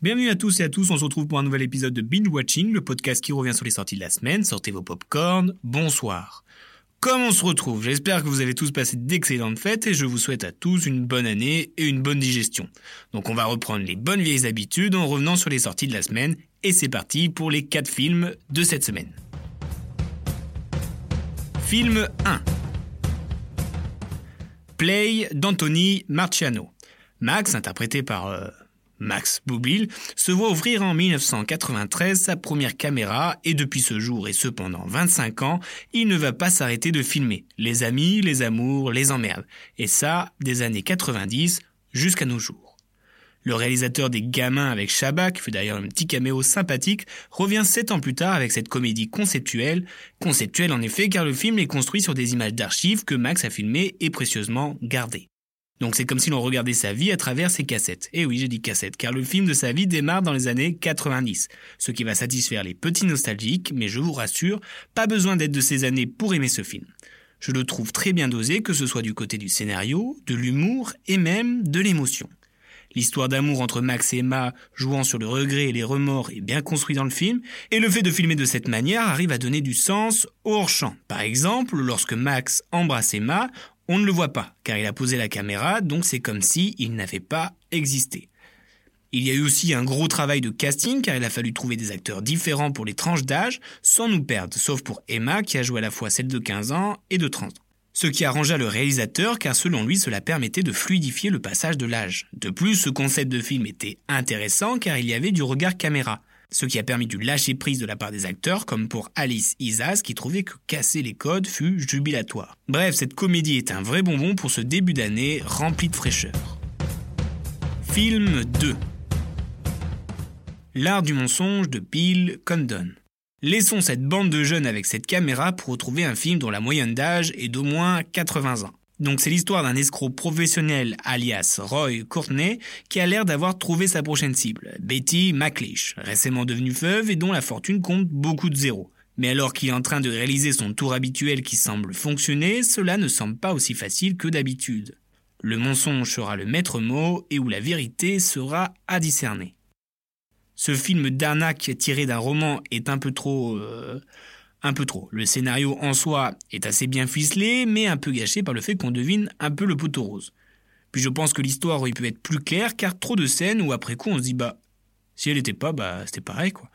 Bienvenue à tous et à tous, on se retrouve pour un nouvel épisode de Binge Watching, le podcast qui revient sur les sorties de la semaine. Sortez vos popcorn, bonsoir. Comme on se retrouve, j'espère que vous avez tous passé d'excellentes fêtes et je vous souhaite à tous une bonne année et une bonne digestion. Donc on va reprendre les bonnes vieilles habitudes en revenant sur les sorties de la semaine et c'est parti pour les 4 films de cette semaine. Film 1 Play d'Anthony Marciano. Max, interprété par euh, Max Boublil, se voit ouvrir en 1993 sa première caméra et depuis ce jour et cependant 25 ans, il ne va pas s'arrêter de filmer les amis, les amours, les emmerdes. Et ça, des années 90 jusqu'à nos jours. Le réalisateur des Gamins avec Shabak, qui fait d'ailleurs un petit caméo sympathique, revient sept ans plus tard avec cette comédie conceptuelle. Conceptuelle en effet car le film est construit sur des images d'archives que Max a filmées et précieusement gardées. Donc c'est comme si l'on regardait sa vie à travers ses cassettes. Et oui, j'ai dit cassettes, car le film de sa vie démarre dans les années 90, ce qui va satisfaire les petits nostalgiques, mais je vous rassure, pas besoin d'être de ces années pour aimer ce film. Je le trouve très bien dosé, que ce soit du côté du scénario, de l'humour et même de l'émotion. L'histoire d'amour entre Max et Emma, jouant sur le regret et les remords, est bien construite dans le film, et le fait de filmer de cette manière arrive à donner du sens au hors-champ. Par exemple, lorsque Max embrasse Emma, on ne le voit pas, car il a posé la caméra, donc c'est comme si il n'avait pas existé. Il y a eu aussi un gros travail de casting, car il a fallu trouver des acteurs différents pour les tranches d'âge, sans nous perdre, sauf pour Emma, qui a joué à la fois celle de 15 ans et de 30 ans. Ce qui arrangea le réalisateur, car selon lui, cela permettait de fluidifier le passage de l'âge. De plus, ce concept de film était intéressant, car il y avait du regard caméra ce qui a permis du lâcher prise de la part des acteurs, comme pour Alice Isas qui trouvait que casser les codes fut jubilatoire. Bref, cette comédie est un vrai bonbon pour ce début d'année rempli de fraîcheur. Film 2 L'art du mensonge de Bill Condon. Laissons cette bande de jeunes avec cette caméra pour retrouver un film dont la moyenne d'âge est d'au moins 80 ans. Donc c'est l'histoire d'un escroc professionnel alias Roy Courtney qui a l'air d'avoir trouvé sa prochaine cible, Betty McLeish, récemment devenue veuve et dont la fortune compte beaucoup de zéros. Mais alors qu'il est en train de réaliser son tour habituel qui semble fonctionner, cela ne semble pas aussi facile que d'habitude. Le mensonge sera le maître mot et où la vérité sera à discerner. Ce film d'arnaque tiré d'un roman est un peu trop... Euh, un peu trop. Le scénario en soi est assez bien ficelé, mais un peu gâché par le fait qu'on devine un peu le poteau rose. Puis je pense que l'histoire aurait pu être plus claire, car trop de scènes où après coup on se dit bah, si elle n'était pas, bah c'était pareil quoi.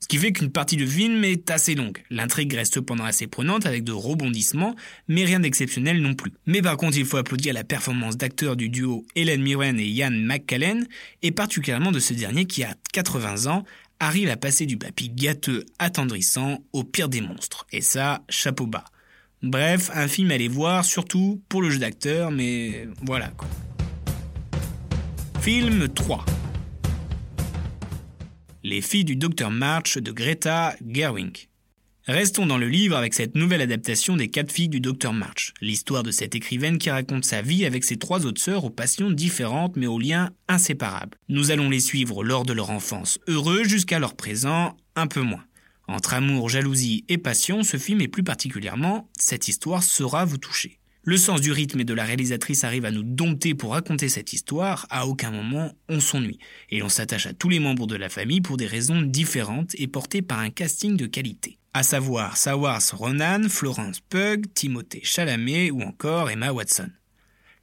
Ce qui fait qu'une partie de film est assez longue. L'intrigue reste cependant assez prenante avec de rebondissements, mais rien d'exceptionnel non plus. Mais par contre, il faut applaudir la performance d'acteurs du duo Helen Mirren et Ian McCallen, et particulièrement de ce dernier qui a 80 ans, arrive à passer du papy gâteux attendrissant au pire des monstres. Et ça, chapeau bas. Bref, un film à aller voir, surtout pour le jeu d'acteur, mais voilà quoi. Film 3 Les filles du Dr March de Greta Gerwig. Restons dans le livre avec cette nouvelle adaptation des quatre filles du docteur March, l'histoire de cette écrivaine qui raconte sa vie avec ses trois autres sœurs aux passions différentes mais aux liens inséparables. Nous allons les suivre lors de leur enfance heureux jusqu'à leur présent un peu moins. Entre amour, jalousie et passion, ce film et plus particulièrement cette histoire saura vous toucher. Le sens du rythme et de la réalisatrice arrive à nous dompter pour raconter cette histoire, à aucun moment on s'ennuie, et l'on s'attache à tous les membres de la famille pour des raisons différentes et portées par un casting de qualité à savoir Sawars Ronan, Florence Pugh, Timothée Chalamet ou encore Emma Watson.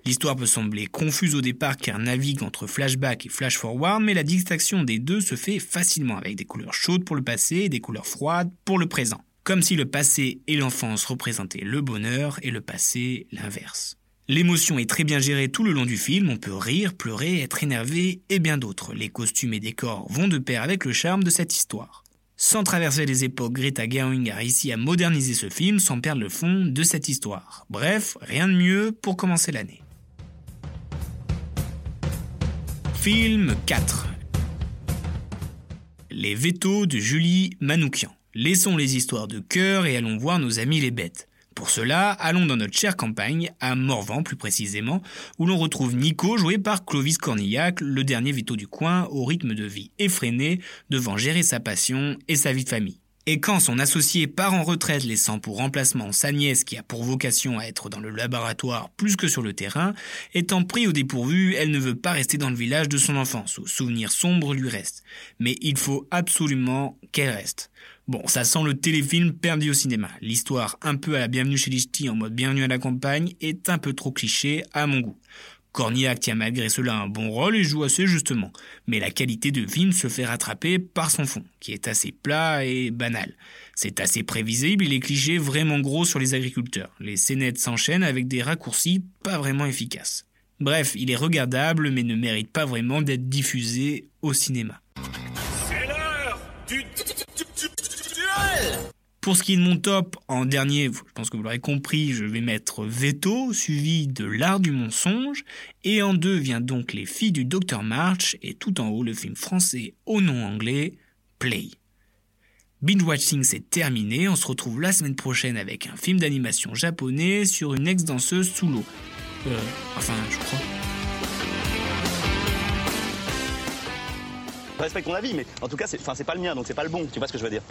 L'histoire peut sembler confuse au départ car navigue entre flashback et flash forward, mais la distinction des deux se fait facilement avec des couleurs chaudes pour le passé et des couleurs froides pour le présent. Comme si le passé et l'enfance représentaient le bonheur et le passé l'inverse. L'émotion est très bien gérée tout le long du film, on peut rire, pleurer, être énervé et bien d'autres. Les costumes et décors vont de pair avec le charme de cette histoire. Sans traverser les époques, Greta Gerwig a réussi à moderniser ce film sans perdre le fond de cette histoire. Bref, rien de mieux pour commencer l'année. Film 4 Les vétos de Julie Manoukian. Laissons les histoires de cœur et allons voir nos amis les bêtes. Pour cela, allons dans notre chère campagne, à Morvan plus précisément, où l'on retrouve Nico joué par Clovis Cornillac, le dernier Vito du coin, au rythme de vie effréné, devant gérer sa passion et sa vie de famille. Et quand son associé part en retraite laissant pour remplacement sa nièce qui a pour vocation à être dans le laboratoire plus que sur le terrain, étant pris au dépourvu, elle ne veut pas rester dans le village de son enfance, où souvenirs sombres lui restent. Mais il faut absolument qu'elle reste. Bon, ça sent le téléfilm perdu au cinéma. L'histoire, un peu à la bienvenue chez les en mode bienvenue à la campagne, est un peu trop cliché à mon goût. Cornillac tient malgré cela un bon rôle et joue assez justement, mais la qualité de film se fait rattraper par son fond, qui est assez plat et banal. C'est assez prévisible et les clichés vraiment gros sur les agriculteurs. Les scénettes s'enchaînent avec des raccourcis pas vraiment efficaces. Bref, il est regardable mais ne mérite pas vraiment d'être diffusé au cinéma. C'est l'heure du pour ce qui est de mon top, en dernier, je pense que vous l'aurez compris, je vais mettre Veto, suivi de L'Art du mensonge, et en deux vient donc Les filles du Dr March, et tout en haut le film français au nom anglais, Play. Binge Watching c'est terminé, on se retrouve la semaine prochaine avec un film d'animation japonais sur une ex-danseuse sous l'eau. Euh, enfin, je crois. Je respecte ton avis, mais en tout cas, c'est pas le mien, donc c'est pas le bon, tu vois ce que je veux dire?